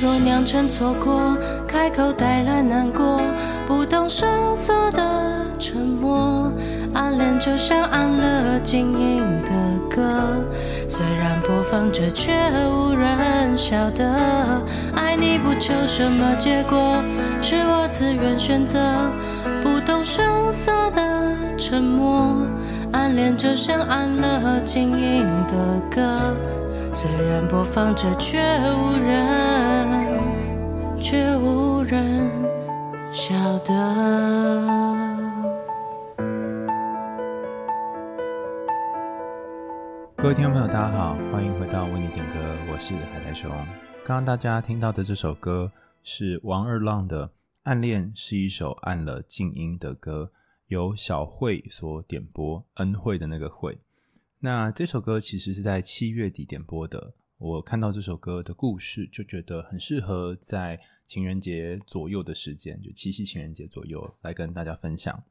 若酿成错过，开口带来难过，不动声色的沉默。暗恋就像按了静音的歌，虽然播放着，却无人晓得。爱你不求什么结果，是我自愿选择。不动声色的沉默，暗恋就像按了静音的歌，虽然播放着，却无人，却无人晓得。各位听众朋友，大家好，欢迎回到为你点歌，我是海苔熊。刚刚大家听到的这首歌是王二浪的《暗恋是一首按了静音的歌》，由小慧所点播，恩惠的那个惠。那这首歌其实是在七月底点播的。我看到这首歌的故事，就觉得很适合在情人节左右的时间，就七夕情人节左右来跟大家分享。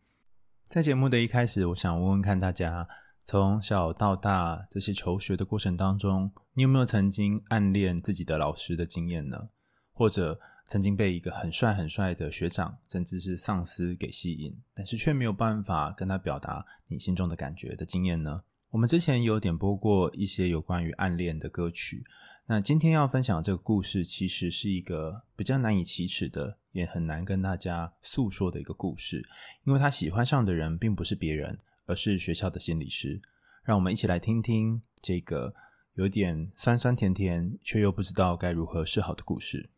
在节目的一开始，我想问问看大家。从小到大，这些求学的过程当中，你有没有曾经暗恋自己的老师的经验呢？或者曾经被一个很帅很帅的学长，甚至是上司给吸引，但是却没有办法跟他表达你心中的感觉的经验呢？我们之前有点播过一些有关于暗恋的歌曲，那今天要分享这个故事，其实是一个比较难以启齿的，也很难跟大家诉说的一个故事，因为他喜欢上的人并不是别人。而是学校的心理师，让我们一起来听听这个有点酸酸甜甜，却又不知道该如何是好的故事。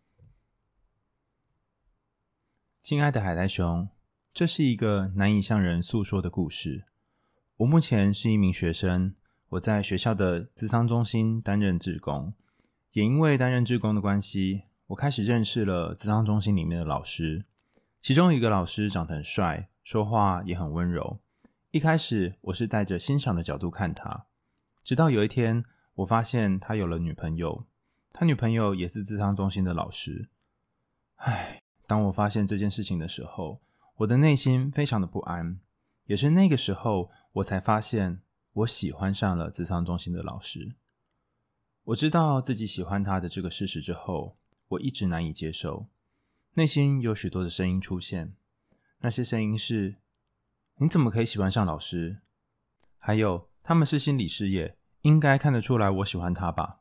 亲爱的海苔熊，这是一个难以向人诉说的故事。我目前是一名学生，我在学校的咨商中心担任志工，也因为担任志工的关系，我开始认识了咨商中心里面的老师。其中一个老师长得很帅，说话也很温柔。一开始我是带着欣赏的角度看他，直到有一天我发现他有了女朋友，他女朋友也是咨商中心的老师。唉，当我发现这件事情的时候，我的内心非常的不安。也是那个时候，我才发现我喜欢上了咨商中心的老师。我知道自己喜欢他的这个事实之后，我一直难以接受，内心有许多的声音出现，那些声音是。你怎么可以喜欢上老师？还有，他们是心理事业，应该看得出来我喜欢他吧？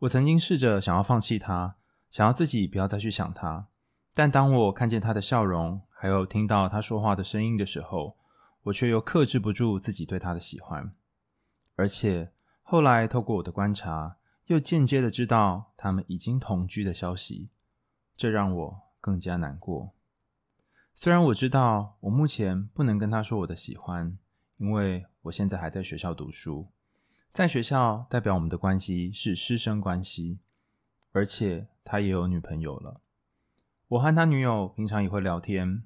我曾经试着想要放弃他，想要自己不要再去想他，但当我看见他的笑容，还有听到他说话的声音的时候，我却又克制不住自己对他的喜欢。而且后来透过我的观察，又间接的知道他们已经同居的消息，这让我更加难过。虽然我知道我目前不能跟他说我的喜欢，因为我现在还在学校读书，在学校代表我们的关系是师生关系，而且他也有女朋友了。我和他女友平常也会聊天，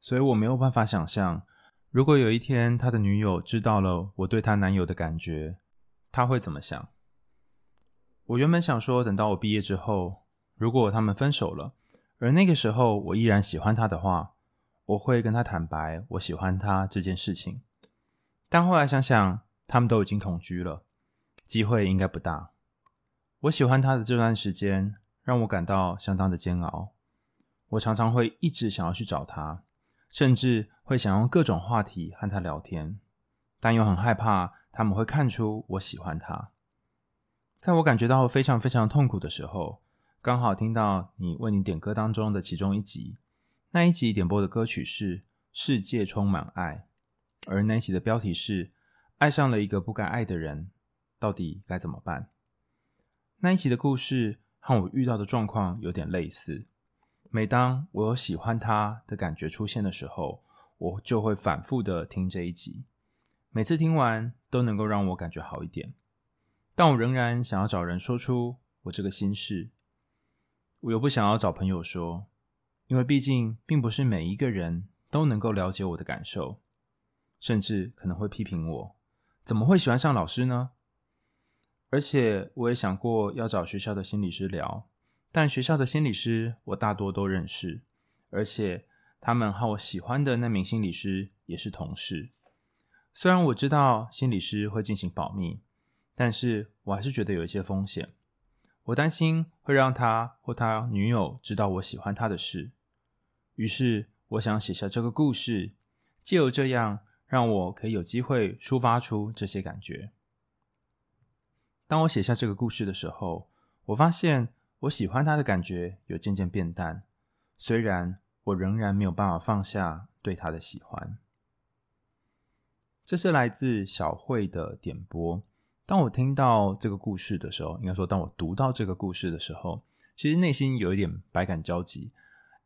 所以我没有办法想象，如果有一天他的女友知道了我对他男友的感觉，他会怎么想。我原本想说，等到我毕业之后，如果他们分手了，而那个时候我依然喜欢他的话。我会跟他坦白我喜欢他这件事情，但后来想想，他们都已经同居了，机会应该不大。我喜欢他的这段时间让我感到相当的煎熬，我常常会一直想要去找他，甚至会想用各种话题和他聊天，但又很害怕他们会看出我喜欢他。在我感觉到非常非常痛苦的时候，刚好听到你为你点歌当中的其中一集。那一集点播的歌曲是《世界充满爱》，而那一集的标题是“爱上了一个不该爱的人，到底该怎么办？”那一集的故事和我遇到的状况有点类似。每当我有喜欢他的感觉出现的时候，我就会反复的听这一集。每次听完都能够让我感觉好一点，但我仍然想要找人说出我这个心事，我又不想要找朋友说。因为毕竟并不是每一个人都能够了解我的感受，甚至可能会批评我，怎么会喜欢上老师呢？而且我也想过要找学校的心理师聊，但学校的心理师我大多都认识，而且他们和我喜欢的那名心理师也是同事。虽然我知道心理师会进行保密，但是我还是觉得有一些风险。我担心会让他或他女友知道我喜欢他的事。于是，我想写下这个故事，借由这样，让我可以有机会抒发出这些感觉。当我写下这个故事的时候，我发现我喜欢他的感觉有渐渐变淡，虽然我仍然没有办法放下对他的喜欢。这是来自小慧的点播。当我听到这个故事的时候，应该说，当我读到这个故事的时候，其实内心有一点百感交集，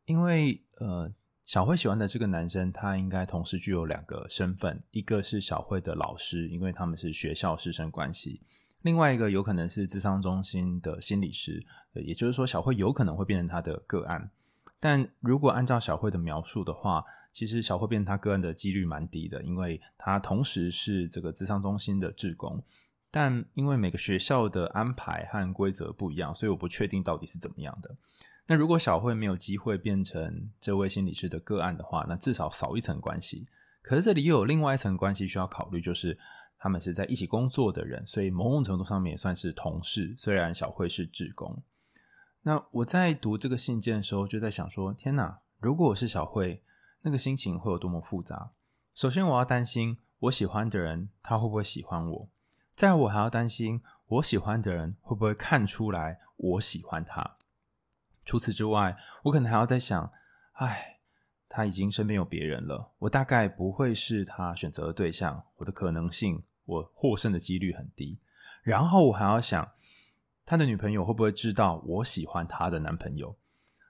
因为呃，小慧喜欢的这个男生，他应该同时具有两个身份，一个是小慧的老师，因为他们是学校师生关系；另外一个有可能是智商中心的心理师，也就是说，小慧有可能会变成他的个案。但如果按照小慧的描述的话，其实小慧变成他个案的几率蛮低的，因为他同时是这个咨商中心的志工。但因为每个学校的安排和规则不一样，所以我不确定到底是怎么样的。那如果小慧没有机会变成这位心理师的个案的话，那至少少一层关系。可是这里又有另外一层关系需要考虑，就是他们是在一起工作的人，所以某种程度上面也算是同事。虽然小慧是志工，那我在读这个信件的时候就在想说：天哪！如果我是小慧，那个心情会有多么复杂？首先，我要担心我喜欢的人他会不会喜欢我。再，我还要担心我喜欢的人会不会看出来我喜欢他。除此之外，我可能还要在想，哎，他已经身边有别人了，我大概不会是他选择的对象，我的可能性，我获胜的几率很低。然后我还要想，他的女朋友会不会知道我喜欢他的男朋友？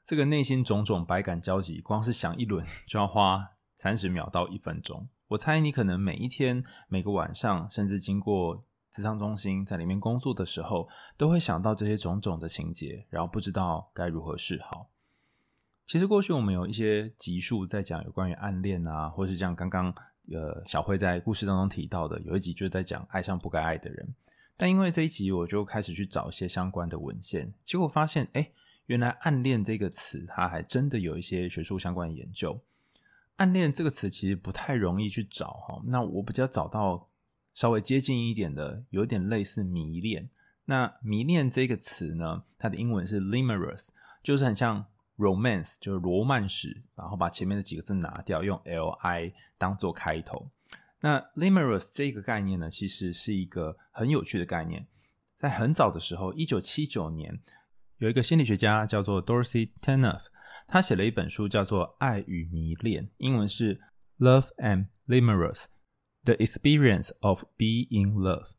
这个内心种种百感交集，光是想一轮就要花三十秒到一分钟。我猜你可能每一天、每个晚上，甚至经过。咨商中心在里面工作的时候，都会想到这些种种的情节，然后不知道该如何是好。其实过去我们有一些集数在讲有关于暗恋啊，或是像刚刚呃小慧在故事当中提到的，有一集就在讲爱上不该爱的人。但因为这一集，我就开始去找一些相关的文献，结果发现，哎，原来暗恋这个词，它还真的有一些学术相关的研究。暗恋这个词其实不太容易去找哈，那我比较找到。稍微接近一点的，有点类似迷恋。那迷恋这个词呢，它的英文是 limerence，就是很像 romance，就是罗曼史，然后把前面的几个字拿掉，用 li 当做开头。那 limerence 这个概念呢，其实是一个很有趣的概念。在很早的时候，一九七九年，有一个心理学家叫做 Dorothy Tennant，他写了一本书叫做《爱与迷恋》，英文是 Love and Limerence。The experience of being in love，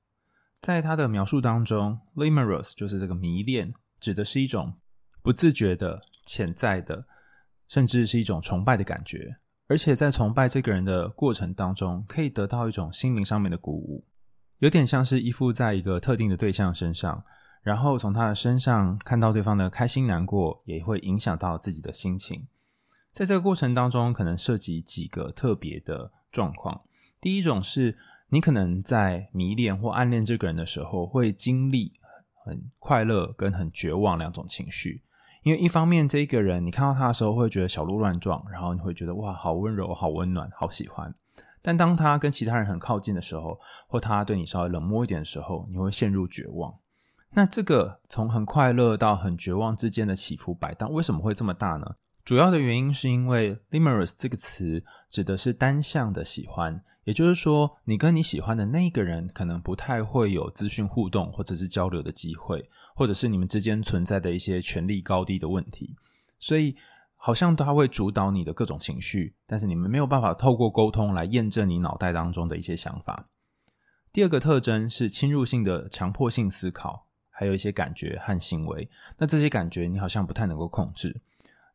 在他的描述当中，limerence 就是这个迷恋，指的是一种不自觉的、潜在的，甚至是一种崇拜的感觉。而且在崇拜这个人的过程当中，可以得到一种心灵上面的鼓舞，有点像是依附在一个特定的对象身上，然后从他的身上看到对方的开心难过，也会影响到自己的心情。在这个过程当中，可能涉及几个特别的状况。第一种是你可能在迷恋或暗恋这个人的时候，会经历很快乐跟很绝望两种情绪。因为一方面，这一个人你看到他的时候会觉得小鹿乱撞，然后你会觉得哇，好温柔，好温暖，好喜欢。但当他跟其他人很靠近的时候，或他对你稍微冷漠一点的时候，你会陷入绝望。那这个从很快乐到很绝望之间的起伏摆荡，为什么会这么大呢？主要的原因是因为 limerence 这个词指的是单向的喜欢。也就是说，你跟你喜欢的那个人可能不太会有资讯互动或者是交流的机会，或者是你们之间存在的一些权力高低的问题，所以好像他会主导你的各种情绪，但是你们没有办法透过沟通来验证你脑袋当中的一些想法。第二个特征是侵入性的强迫性思考，还有一些感觉和行为。那这些感觉你好像不太能够控制。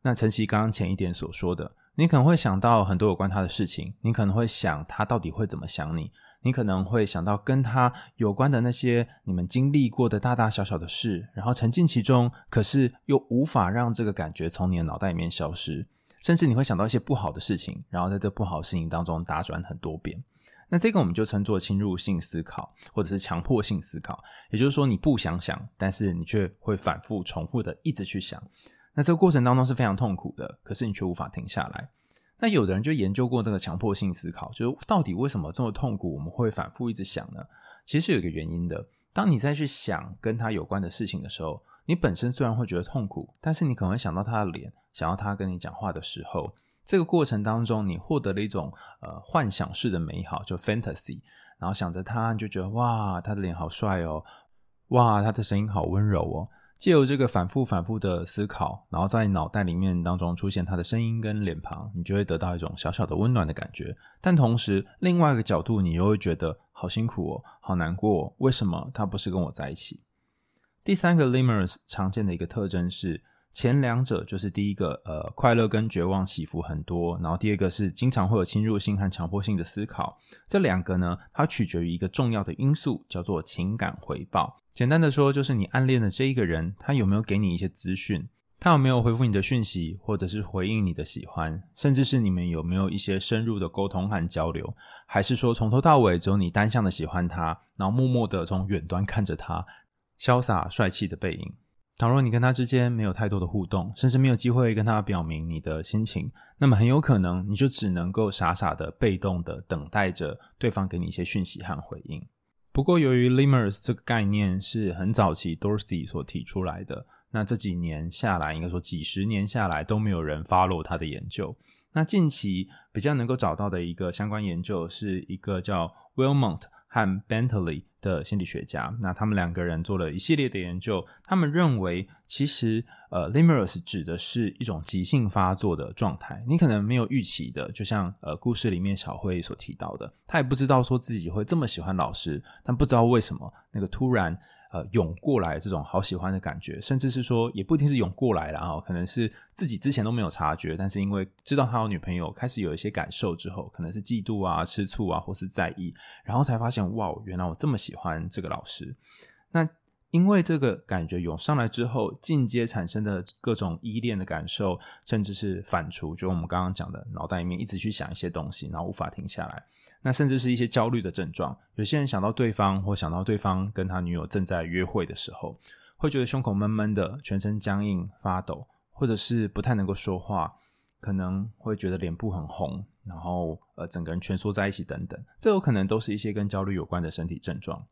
那晨曦刚刚前一点所说的。你可能会想到很多有关他的事情，你可能会想他到底会怎么想你，你可能会想到跟他有关的那些你们经历过的大大小小的事，然后沉浸其中，可是又无法让这个感觉从你的脑袋里面消失，甚至你会想到一些不好的事情，然后在这不好的事情当中打转很多遍。那这个我们就称作侵入性思考，或者是强迫性思考，也就是说你不想想，但是你却会反复重复的一直去想。那这个过程当中是非常痛苦的，可是你却无法停下来。那有的人就研究过这个强迫性思考，就是到底为什么这么痛苦，我们会反复一直想呢？其实有一个原因的。当你再去想跟他有关的事情的时候，你本身虽然会觉得痛苦，但是你可能会想到他的脸，想要他跟你讲话的时候，这个过程当中，你获得了一种呃幻想式的美好，就 fantasy，然后想着他，你就觉得哇，他的脸好帅哦，哇，他的声音好温柔哦。借由这个反复反复的思考，然后在脑袋里面当中出现他的声音跟脸庞，你就会得到一种小小的温暖的感觉。但同时，另外一个角度，你又会觉得好辛苦哦，好难过哦，为什么他不是跟我在一起？第三个 Lemurs 常见的一个特征是，前两者就是第一个，呃，快乐跟绝望起伏很多，然后第二个是经常会有侵入性和强迫性的思考。这两个呢，它取决于一个重要的因素，叫做情感回报。简单的说，就是你暗恋的这一个人，他有没有给你一些资讯？他有没有回复你的讯息，或者是回应你的喜欢？甚至是你们有没有一些深入的沟通和交流？还是说从头到尾只有你单向的喜欢他，然后默默的从远端看着他潇洒帅气的背影？倘若你跟他之间没有太多的互动，甚至没有机会跟他表明你的心情，那么很有可能你就只能够傻傻的、被动的等待着对方给你一些讯息和回应。不过，由于 limers 这个概念是很早期 Dorsey 所提出来的，那这几年下来，应该说几十年下来都没有人 follow 他的研究。那近期比较能够找到的一个相关研究，是一个叫 Wilmont 和 Bentley 的心理学家，那他们两个人做了一系列的研究。他们认为，其实呃 l i m e r u s 指的是一种急性发作的状态。你可能没有预期的，就像呃，故事里面小慧所提到的，他也不知道说自己会这么喜欢老师，但不知道为什么那个突然。呃，涌过来这种好喜欢的感觉，甚至是说，也不一定是涌过来了啊，可能是自己之前都没有察觉，但是因为知道他有女朋友，开始有一些感受之后，可能是嫉妒啊、吃醋啊，或是在意，然后才发现，哇，原来我这么喜欢这个老师。那因为这个感觉涌上来之后，进阶产生的各种依恋的感受，甚至是反刍，就我们刚刚讲的，脑袋里面一直去想一些东西，然后无法停下来。那甚至是一些焦虑的症状，有些人想到对方，或想到对方跟他女友正在约会的时候，会觉得胸口闷闷的，全身僵硬发抖，或者是不太能够说话，可能会觉得脸部很红，然后呃整个人蜷缩在一起等等，这有可能都是一些跟焦虑有关的身体症状，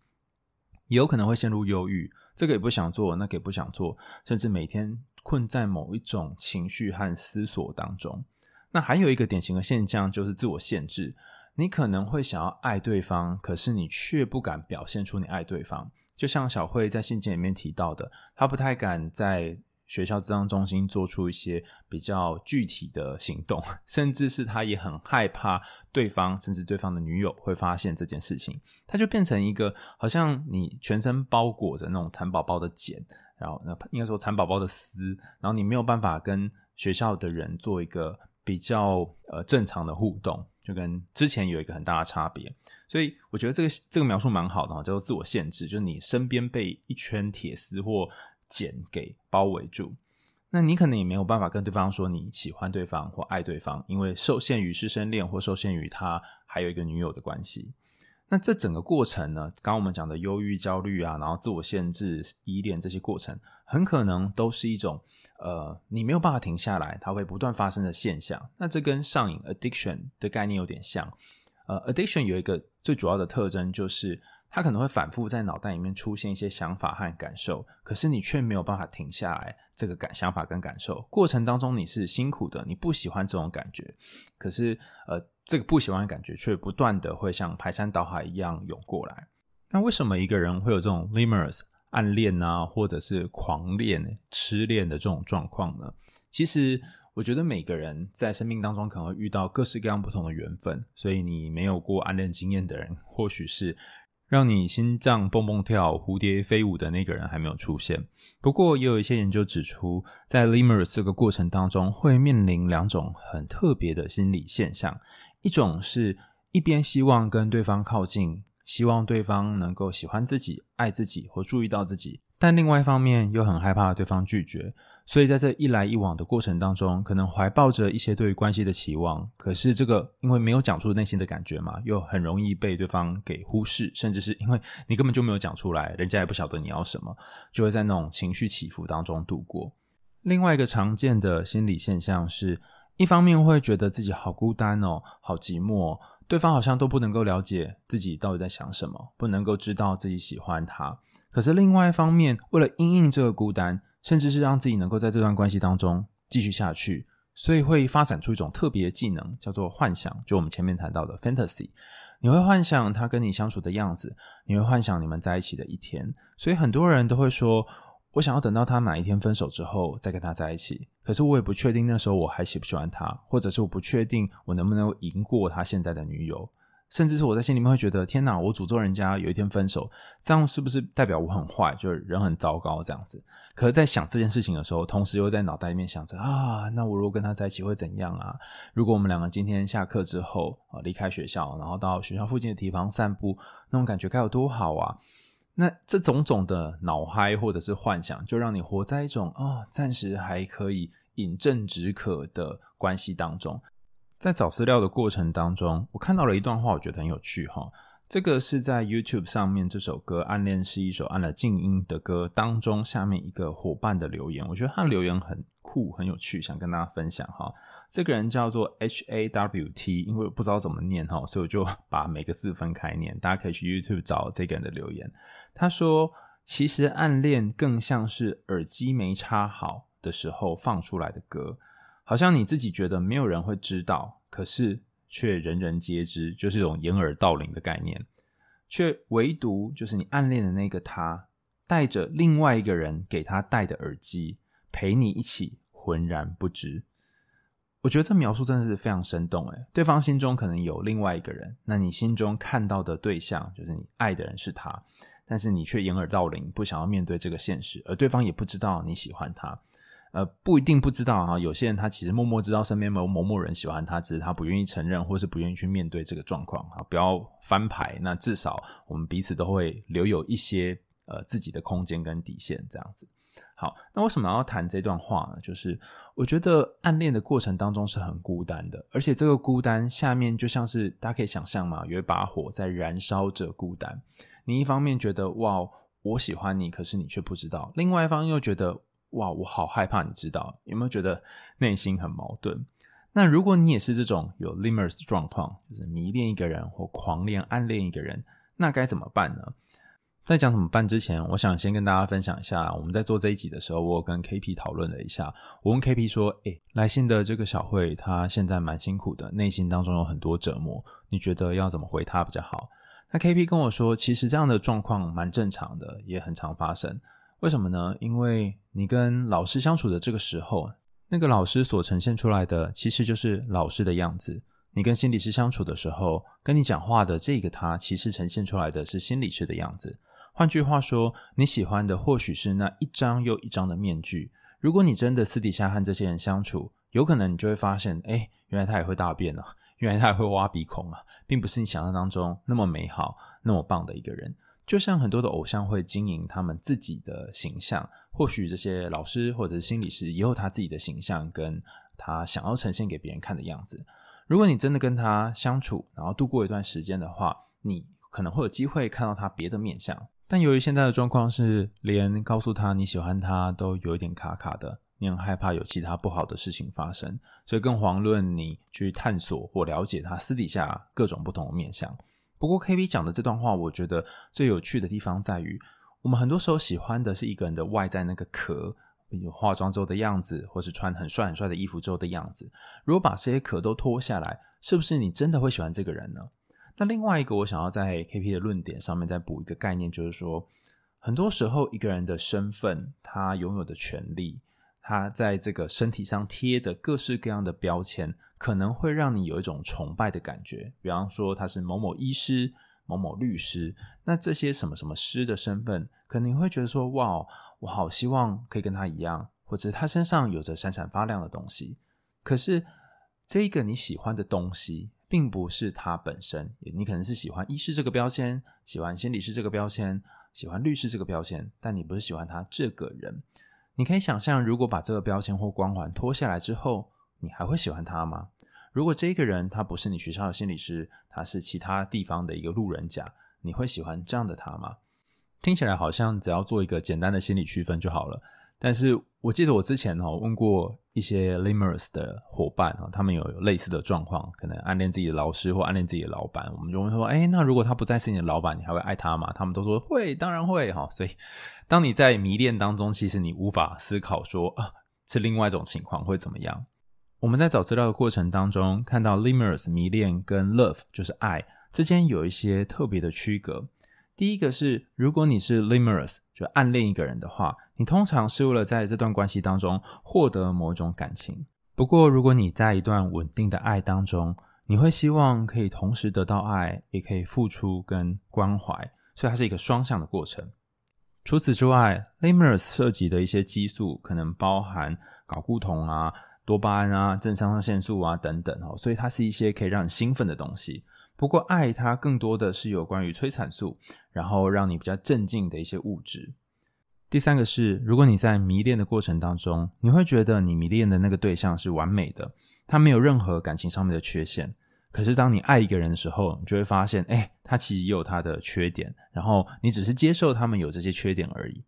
也有可能会陷入忧郁，这个也不想做，那个也不想做，甚至每天困在某一种情绪和思索当中。那还有一个典型的现象就是自我限制。你可能会想要爱对方，可是你却不敢表现出你爱对方。就像小慧在信件里面提到的，她不太敢在学校咨商中心做出一些比较具体的行动，甚至是他也很害怕对方，甚至对方的女友会发现这件事情。她就变成一个好像你全身包裹着那种蚕宝宝的茧，然后那应该说蚕宝宝的丝，然后你没有办法跟学校的人做一个比较呃正常的互动。就跟之前有一个很大的差别，所以我觉得这个这个描述蛮好的哈，叫做自我限制，就是你身边被一圈铁丝或茧给包围住，那你可能也没有办法跟对方说你喜欢对方或爱对方，因为受限于师生恋或受限于他还有一个女友的关系。那这整个过程呢，刚刚我们讲的忧郁、焦虑啊，然后自我限制、依恋这些过程，很可能都是一种呃，你没有办法停下来，它会不断发生的现象。那这跟上瘾 （addiction） 的概念有点像。呃，addiction 有一个最主要的特征，就是他可能会反复在脑袋里面出现一些想法和感受，可是你却没有办法停下来这个感想法跟感受。过程当中你是辛苦的，你不喜欢这种感觉，可是呃。这个不喜欢感觉，却不断的会像排山倒海一样涌过来。那为什么一个人会有这种 Lemurs 暗恋啊，或者是狂恋、痴恋的这种状况呢？其实，我觉得每个人在生命当中可能会遇到各式各样不同的缘分，所以你没有过暗恋经验的人，或许是。让你心脏蹦蹦跳、蝴蝶飞舞的那个人还没有出现。不过，也有一些研究指出，在 Lemurs 这个过程当中，会面临两种很特别的心理现象：一种是一边希望跟对方靠近，希望对方能够喜欢自己、爱自己或注意到自己。但另外一方面又很害怕对方拒绝，所以在这一来一往的过程当中，可能怀抱着一些对于关系的期望。可是这个因为没有讲出内心的感觉嘛，又很容易被对方给忽视，甚至是因为你根本就没有讲出来，人家也不晓得你要什么，就会在那种情绪起伏当中度过。另外一个常见的心理现象是，一方面会觉得自己好孤单哦，好寂寞，对方好像都不能够了解自己到底在想什么，不能够知道自己喜欢他。可是另外一方面，为了因应这个孤单，甚至是让自己能够在这段关系当中继续下去。所以会发展出一种特别的技能，叫做幻想，就我们前面谈到的 fantasy。你会幻想他跟你相处的样子，你会幻想你们在一起的一天。所以很多人都会说，我想要等到他哪一天分手之后再跟他在一起。可是我也不确定那时候我还喜不喜欢他，或者是我不确定我能不能赢过他现在的女友。甚至是我在心里面会觉得，天哪！我诅咒人家有一天分手，这样是不是代表我很坏，就是人很糟糕这样子？可是，在想这件事情的时候，同时又在脑袋里面想着啊，那我如果跟他在一起会怎样啊？如果我们两个今天下课之后啊离开学校，然后到学校附近的堤防散步，那种感觉该有多好啊！那这种种的脑嗨或者是幻想，就让你活在一种啊暂时还可以饮鸩止渴的关系当中。在找资料的过程当中，我看到了一段话，我觉得很有趣哈。这个是在 YouTube 上面这首歌《暗恋是一首按了静音的歌》当中，下面一个伙伴的留言，我觉得他的留言很酷，很有趣，想跟大家分享哈。这个人叫做 H A W T，因为我不知道怎么念哈，所以我就 把每个字分开念。大家可以去 YouTube 找这个人的留言。他说：“其实暗恋更像是耳机没插好的时候放出来的歌。”好像你自己觉得没有人会知道，可是却人人皆知，就是一种掩耳盗铃的概念。却唯独就是你暗恋的那个他，带着另外一个人给他戴的耳机，陪你一起浑然不知。我觉得这描述真的是非常生动诶，对方心中可能有另外一个人，那你心中看到的对象就是你爱的人是他，但是你却掩耳盗铃，不想要面对这个现实，而对方也不知道你喜欢他。呃，不一定不知道哈，有些人他其实默默知道身边有某某人喜欢他，只是他不愿意承认，或是不愿意去面对这个状况啊。不要翻牌，那至少我们彼此都会留有一些呃自己的空间跟底线，这样子。好，那为什么要谈这段话呢？就是我觉得暗恋的过程当中是很孤单的，而且这个孤单下面就像是大家可以想象嘛，有一把火在燃烧着孤单。你一方面觉得哇，我喜欢你，可是你却不知道；另外一方又觉得。哇，我好害怕，你知道有没有觉得内心很矛盾？那如果你也是这种有 limers 状况，就是迷恋一个人或狂恋、暗恋一个人，那该怎么办呢？在讲怎么办之前，我想先跟大家分享一下，我们在做这一集的时候，我跟 KP 讨论了一下。我问 KP 说：“诶，来信的这个小慧，她现在蛮辛苦的，内心当中有很多折磨，你觉得要怎么回她比较好？”那 KP 跟我说，其实这样的状况蛮正常的，也很常发生。为什么呢？因为你跟老师相处的这个时候，那个老师所呈现出来的其实就是老师的样子。你跟心理师相处的时候，跟你讲话的这个他，其实呈现出来的是心理师的样子。换句话说，你喜欢的或许是那一张又一张的面具。如果你真的私底下和这些人相处，有可能你就会发现，哎，原来他也会大便啊，原来他也会挖鼻孔啊，并不是你想象当中那么美好、那么棒的一个人。就像很多的偶像会经营他们自己的形象，或许这些老师或者是心理师也有他自己的形象，跟他想要呈现给别人看的样子。如果你真的跟他相处，然后度过一段时间的话，你可能会有机会看到他别的面相。但由于现在的状况是，连告诉他你喜欢他都有一点卡卡的，你很害怕有其他不好的事情发生，所以更遑论你去探索或了解他私底下各种不同的面相。不过，KB 讲的这段话，我觉得最有趣的地方在于，我们很多时候喜欢的是一个人的外在那个壳，比如化妆之后的样子，或是穿很帅很帅的衣服之后的样子。如果把这些壳都脱下来，是不是你真的会喜欢这个人呢？那另外一个，我想要在 KP 的论点上面再补一个概念，就是说，很多时候一个人的身份，他拥有的权利，他在这个身体上贴的各式各样的标签。可能会让你有一种崇拜的感觉，比方说他是某某医师、某某律师，那这些什么什么师的身份，可能你会觉得说，哇，我好希望可以跟他一样，或者他身上有着闪闪发亮的东西。可是这个你喜欢的东西，并不是他本身，你可能是喜欢医师这个标签，喜欢心理师这个标签，喜欢律师这个标签，但你不是喜欢他这个人。你可以想象，如果把这个标签或光环脱下来之后，你还会喜欢他吗？如果这个人他不是你学校的心理师，他是其他地方的一个路人甲，你会喜欢这样的他吗？听起来好像只要做一个简单的心理区分就好了。但是我记得我之前哦问过一些 Limers 的伙伴啊，他们有类似的状况，可能暗恋自己的老师或暗恋自己的老板，我们就会说，哎，那如果他不再是你的老板，你还会爱他吗？他们都说会，当然会哈。所以，当你在迷恋当中，其实你无法思考说啊，是另外一种情况会怎么样。我们在找资料的过程当中，看到 Limers 迷恋跟 love 就是爱之间有一些特别的区隔。第一个是，如果你是 limerous 就暗恋一个人的话，你通常是为了在这段关系当中获得某种感情。不过，如果你在一段稳定的爱当中，你会希望可以同时得到爱，也可以付出跟关怀，所以它是一个双向的过程。除此之外 limerous 涉及的一些激素可能包含睾固酮啊、多巴胺啊、正肾上腺素啊等等哦，所以它是一些可以让你兴奋的东西。不过，爱它更多的是有关于催产素，然后让你比较镇静的一些物质。第三个是，如果你在迷恋的过程当中，你会觉得你迷恋的那个对象是完美的，他没有任何感情上面的缺陷。可是，当你爱一个人的时候，你就会发现，哎，他其实也有他的缺点，然后你只是接受他们有这些缺点而已。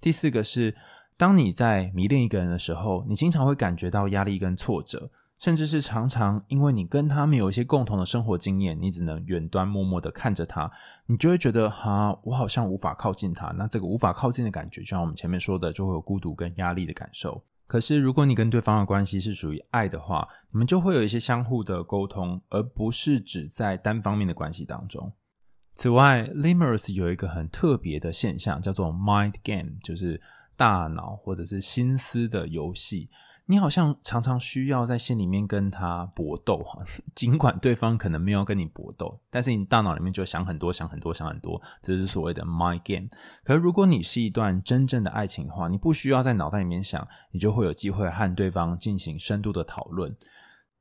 第四个是，当你在迷恋一个人的时候，你经常会感觉到压力跟挫折。甚至是常常因为你跟他们有一些共同的生活经验，你只能远端默默的看着他，你就会觉得哈，我好像无法靠近他。那这个无法靠近的感觉，就像我们前面说的，就会有孤独跟压力的感受。可是如果你跟对方的关系是属于爱的话，你们就会有一些相互的沟通，而不是只在单方面的关系当中。此外，Lemurs 有一个很特别的现象，叫做 Mind Game，就是大脑或者是心思的游戏。你好像常常需要在心里面跟他搏斗哈，尽管对方可能没有跟你搏斗，但是你大脑里面就想很多、想很多、想很多，这是所谓的 my game。可是如果你是一段真正的爱情的话，你不需要在脑袋里面想，你就会有机会和对方进行深度的讨论。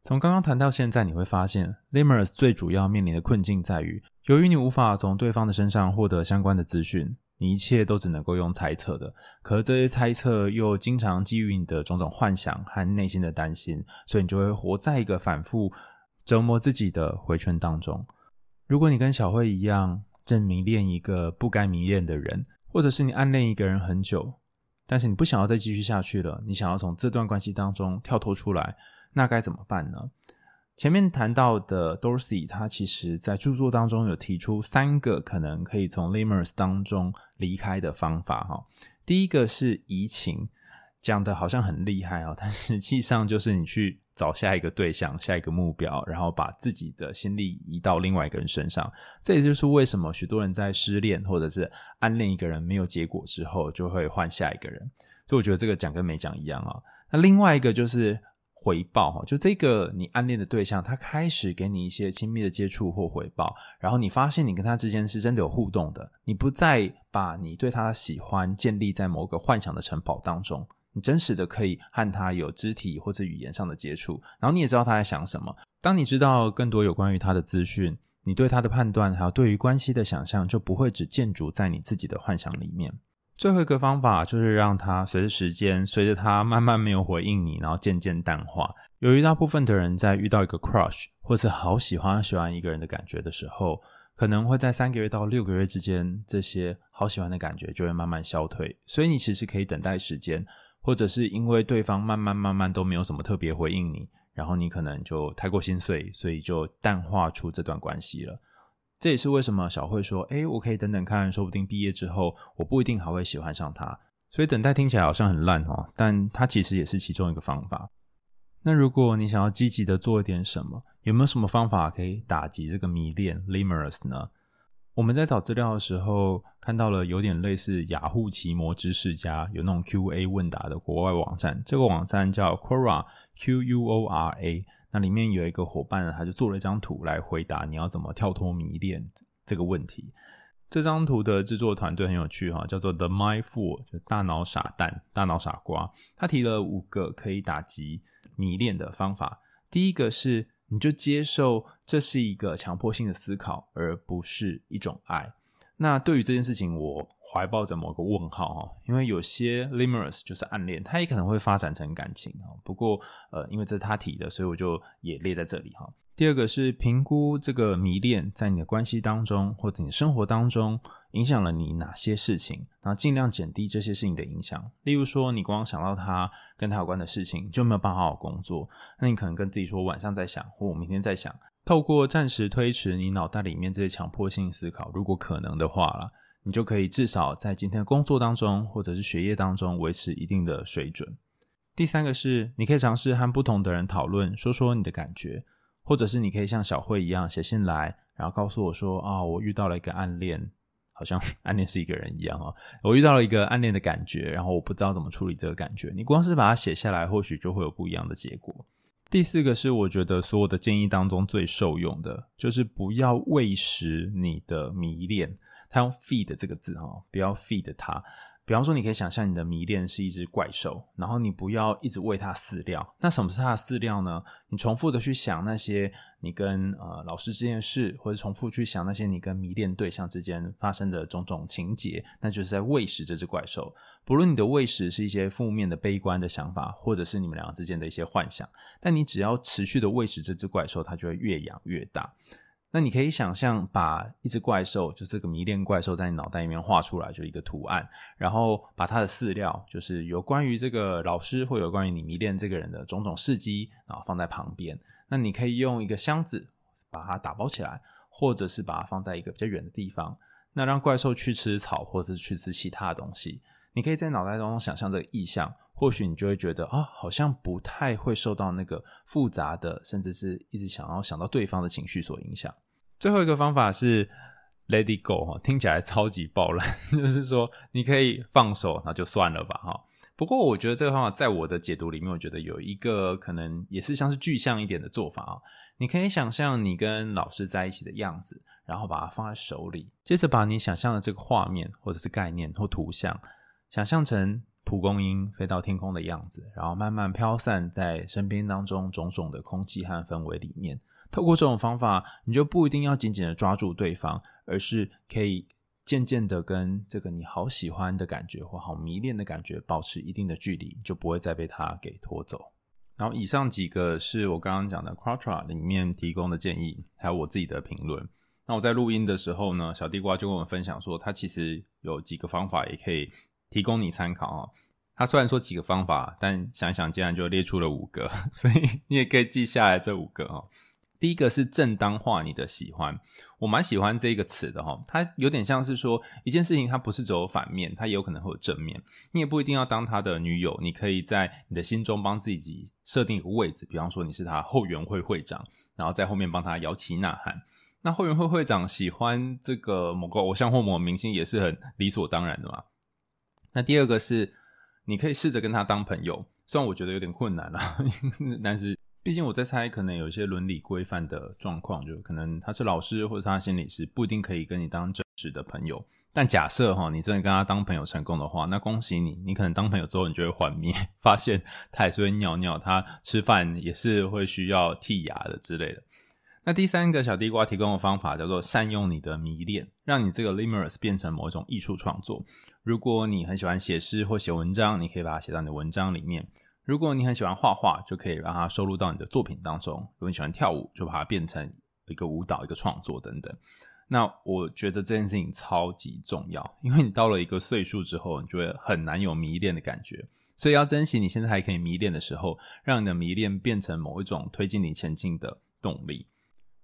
从刚刚谈到现在，你会发现 l i m e r s 最主要面临的困境在于，由于你无法从对方的身上获得相关的资讯。你一切都只能够用猜测的，可是这些猜测又经常基于你的种种幻想和内心的担心，所以你就会活在一个反复折磨自己的回圈当中。如果你跟小慧一样，正迷恋一个不该迷恋的人，或者是你暗恋一个人很久，但是你不想要再继续下去了，你想要从这段关系当中跳脱出来，那该怎么办呢？前面谈到的 Dorsey，他其实在著作当中有提出三个可能可以从 Lemurs 当中离开的方法哈。第一个是移情，讲的好像很厉害啊，但实际上就是你去找下一个对象、下一个目标，然后把自己的心力移到另外一个人身上。这也就是为什么许多人在失恋或者是暗恋一个人没有结果之后，就会换下一个人。所以我觉得这个讲跟没讲一样啊。那另外一个就是。回报哈，就这个你暗恋的对象，他开始给你一些亲密的接触或回报，然后你发现你跟他之间是真的有互动的，你不再把你对他的喜欢建立在某个幻想的城堡当中，你真实的可以和他有肢体或者语言上的接触，然后你也知道他在想什么。当你知道更多有关于他的资讯，你对他的判断还有对于关系的想象就不会只建筑在你自己的幻想里面。最后一个方法就是让他随着时间，随着他慢慢没有回应你，然后渐渐淡化。由于大部分的人在遇到一个 crush 或是好喜欢喜欢一个人的感觉的时候，可能会在三个月到六个月之间，这些好喜欢的感觉就会慢慢消退。所以你其实可以等待时间，或者是因为对方慢慢慢慢都没有什么特别回应你，然后你可能就太过心碎，所以就淡化出这段关系了。这也是为什么小慧说：“诶，我可以等等看，说不定毕业之后，我不一定还会喜欢上他。所以等待听起来好像很烂哦，但它其实也是其中一个方法。那如果你想要积极的做一点什么，有没有什么方法可以打击这个迷恋 Lemurs 呢？我们在找资料的时候看到了有点类似雅虎奇摩知识家有那种 QA 问答的国外网站，这个网站叫 Quora Q U O R A。那里面有一个伙伴呢，他就做了一张图来回答你要怎么跳脱迷恋这个问题。这张图的制作团队很有趣哈，叫做 The Mind Fool，就大脑傻蛋、大脑傻瓜。他提了五个可以打击迷恋的方法。第一个是，你就接受这是一个强迫性的思考，而不是一种爱。那对于这件事情，我。怀抱着某个问号哈，因为有些 limerus 就是暗恋，它也可能会发展成感情哈。不过呃，因为这是他提的，所以我就也列在这里哈。第二个是评估这个迷恋在你的关系当中或者你生活当中影响了你哪些事情，然后尽量减低这些事情的影响。例如说，你光想到他跟他有关的事情就没有办法好好工作，那你可能跟自己说晚上再想，或我明天再想。透过暂时推迟你脑袋里面这些强迫性思考，如果可能的话啦，你就可以至少在今天的工作当中或者是学业当中维持一定的水准。第三个是，你可以尝试和不同的人讨论，说说你的感觉。或者是你可以像小慧一样写信来，然后告诉我说：“啊、哦，我遇到了一个暗恋，好像 暗恋是一个人一样哦。我遇到了一个暗恋的感觉，然后我不知道怎么处理这个感觉。你光是把它写下来，或许就会有不一样的结果。”第四个是我觉得所有的建议当中最受用的，就是不要喂食你的迷恋。他用 “feed” 这个字哈，不要 feed 它。比方说，你可以想象你的迷恋是一只怪兽，然后你不要一直喂它饲料。那什么是它的饲料呢？你重复的去想那些你跟呃老师之间的事，或者重复去想那些你跟迷恋对象之间发生的种种情节，那就是在喂食这只怪兽。不论你的喂食是一些负面的、悲观的想法，或者是你们两个之间的一些幻想，但你只要持续的喂食这只怪兽，它就会越养越大。那你可以想象，把一只怪兽，就这个迷恋怪兽，在你脑袋里面画出来，就一个图案，然后把它的饲料，就是有关于这个老师或有关于你迷恋这个人的种种事迹，然后放在旁边。那你可以用一个箱子把它打包起来，或者是把它放在一个比较远的地方，那让怪兽去吃草，或者是去吃其他的东西。你可以在脑袋当中想象这个意象，或许你就会觉得啊，好像不太会受到那个复杂的，甚至是一直想要想到对方的情绪所影响。最后一个方法是 let it go，听起来超级爆冷，就是说你可以放手，那就算了吧哈。不过我觉得这个方法在我的解读里面，我觉得有一个可能也是像是具象一点的做法啊。你可以想象你跟老师在一起的样子，然后把它放在手里，接着把你想象的这个画面或者是概念或图像，想象成蒲公英飞到天空的样子，然后慢慢飘散在身边当中种种的空气和氛围里面。透过这种方法，你就不一定要紧紧的抓住对方，而是可以渐渐的跟这个你好喜欢的感觉或好迷恋的感觉保持一定的距离，就不会再被他给拖走。然后以上几个是我刚刚讲的 Quatra 里面提供的建议，还有我自己的评论。那我在录音的时候呢，小地瓜就跟我们分享说，他其实有几个方法也可以提供你参考啊。他虽然说几个方法，但想想竟然就列出了五个，所以你也可以记下来这五个哦。第一个是正当化你的喜欢，我蛮喜欢这一个词的哈，它有点像是说一件事情，它不是只有反面，它也有可能会有正面。你也不一定要当他的女友，你可以在你的心中帮自己设定一个位置，比方说你是他后援会会长，然后在后面帮他摇旗呐喊。那后援会会长喜欢这个某个偶像或某个明星也是很理所当然的嘛。那第二个是你可以试着跟他当朋友，虽然我觉得有点困难啦，但是。毕竟我在猜，可能有一些伦理规范的状况，就可能他是老师或者他心理师，不一定可以跟你当真实的朋友。但假设哈，你真的跟他当朋友成功的话，那恭喜你，你可能当朋友之后，你就会幻灭，发现他也是会尿尿，他吃饭也是会需要剔牙的之类的。那第三个小地瓜提供的方法叫做善用你的迷恋，让你这个 limmerus 变成某一种艺术创作。如果你很喜欢写诗或写文章，你可以把它写到你的文章里面。如果你很喜欢画画，就可以把它收录到你的作品当中；如果你喜欢跳舞，就把它变成一个舞蹈、一个创作等等。那我觉得这件事情超级重要，因为你到了一个岁数之后，你就会很难有迷恋的感觉，所以要珍惜你现在还可以迷恋的时候，让你的迷恋变成某一种推进你前进的动力。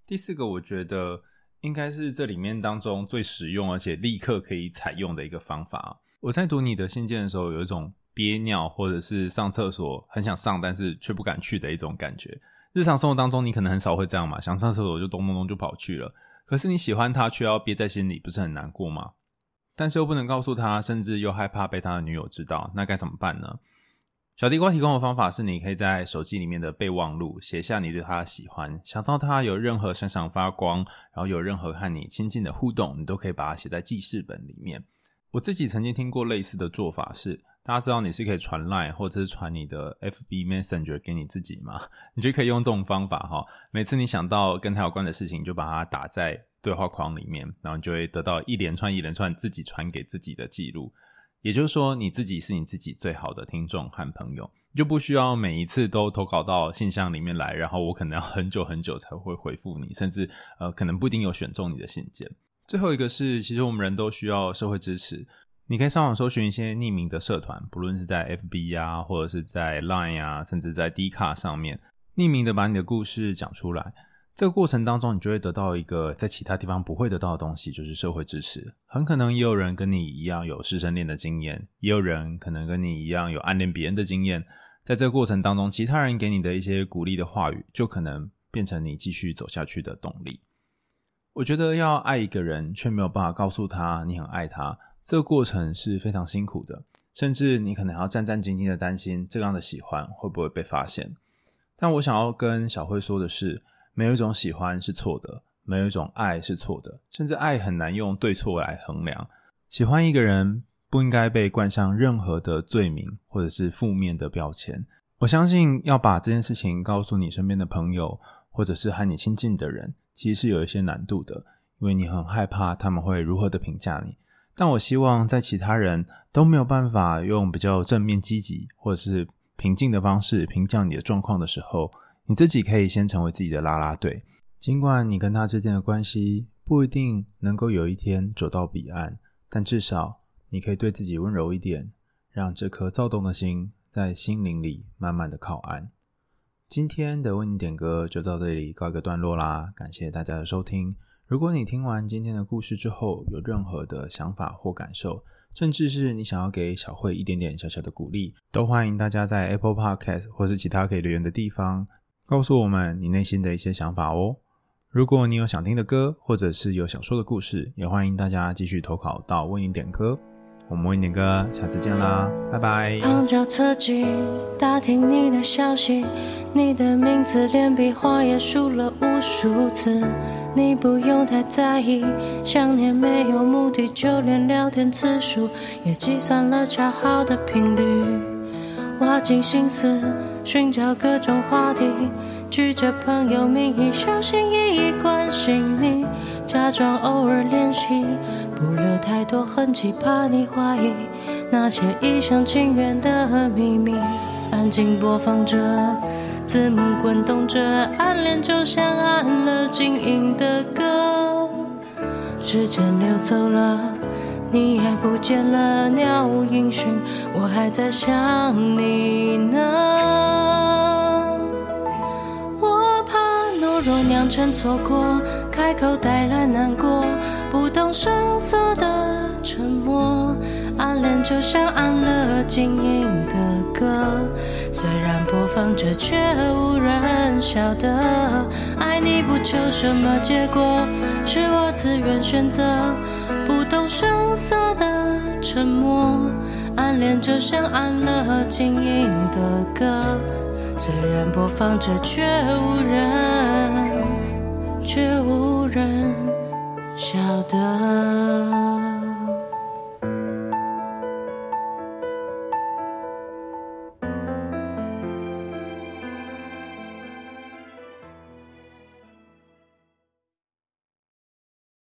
第四个，我觉得应该是这里面当中最实用而且立刻可以采用的一个方法。我在读你的信件的时候，有一种。憋尿，或者是上厕所很想上，但是却不敢去的一种感觉。日常生活当中，你可能很少会这样嘛，想上厕所就咚咚咚就跑去了。可是你喜欢他，却要憋在心里，不是很难过吗？但是又不能告诉他，甚至又害怕被他的女友知道，那该怎么办呢？小地瓜提供的方法是，你可以在手机里面的备忘录写下你对他的喜欢，想到他有任何闪闪发光，然后有任何和你亲近的互动，你都可以把它写在记事本里面。我自己曾经听过类似的做法是。大家知道你是可以传 Line 或者是传你的 FB Messenger 给你自己吗？你就可以用这种方法哈。每次你想到跟他有关的事情，就把它打在对话框里面，然后你就会得到一连串一连串自己传给自己的记录。也就是说，你自己是你自己最好的听众和朋友。就不需要每一次都投稿到信箱里面来，然后我可能要很久很久才会回复你，甚至呃可能不一定有选中你的信件。最后一个是，其实我们人都需要社会支持，你可以上网搜寻一些匿名的社团，不论是在 FB 啊，或者是在 Line 啊，甚至在 Dcard 上面，匿名的把你的故事讲出来。这个过程当中，你就会得到一个在其他地方不会得到的东西，就是社会支持。很可能也有人跟你一样有师生恋的经验，也有人可能跟你一样有暗恋别人的经验。在这个过程当中，其他人给你的一些鼓励的话语，就可能变成你继续走下去的动力。我觉得要爱一个人，却没有办法告诉他你很爱他，这个过程是非常辛苦的，甚至你可能还要战战兢兢的担心这样的喜欢会不会被发现。但我想要跟小慧说的是，没有一种喜欢是错的，没有一种爱是错的，甚至爱很难用对错来衡量。喜欢一个人不应该被冠上任何的罪名或者是负面的标签。我相信要把这件事情告诉你身边的朋友，或者是和你亲近的人，其实是有一些难度的，因为你很害怕他们会如何的评价你。但我希望在其他人都没有办法用比较正面积极或者是平静的方式评价你的状况的时候，你自己可以先成为自己的啦啦队，尽管你跟他之间的关系不一定能够有一天走到彼岸，但至少你可以对自己温柔一点，让这颗躁动的心在心灵里慢慢的靠岸。今天的为你点歌就到这里告一个段落啦，感谢大家的收听。如果你听完今天的故事之后有任何的想法或感受，甚至是你想要给小慧一点点小小的鼓励，都欢迎大家在 Apple Podcast 或是其他可以留言的地方。告诉我们你内心的一些想法哦。如果你有想听的歌，或者是有想说的故事，也欢迎大家继续投稿到为你点歌。我们为你点歌，下次见啦，拜拜。旁敲侧击打听你的消息，你的名字连笔画也数了无数次，你不用太在意，想念没有目的，就连聊天次数也计算了恰好的频率。花尽心思寻找各种话题，举着朋友名义，小心翼翼关心你，假装偶尔联系，不留太多痕迹，怕你怀疑那些一厢情愿的秘密。安静播放着，字幕滚动着，暗恋就像按了静音的歌，时间流走了。你也不见了，杳无音讯，我还在想你呢。我怕懦弱酿成错过，开口带来难过，不动声色的沉默。暗恋就像按了静音的歌，虽然播放着，却无人晓得。爱你不求什么结果，是我自愿选择。不动声色的沉默，暗恋就像按了静音的歌，虽然播放着，却无人，却无人晓得。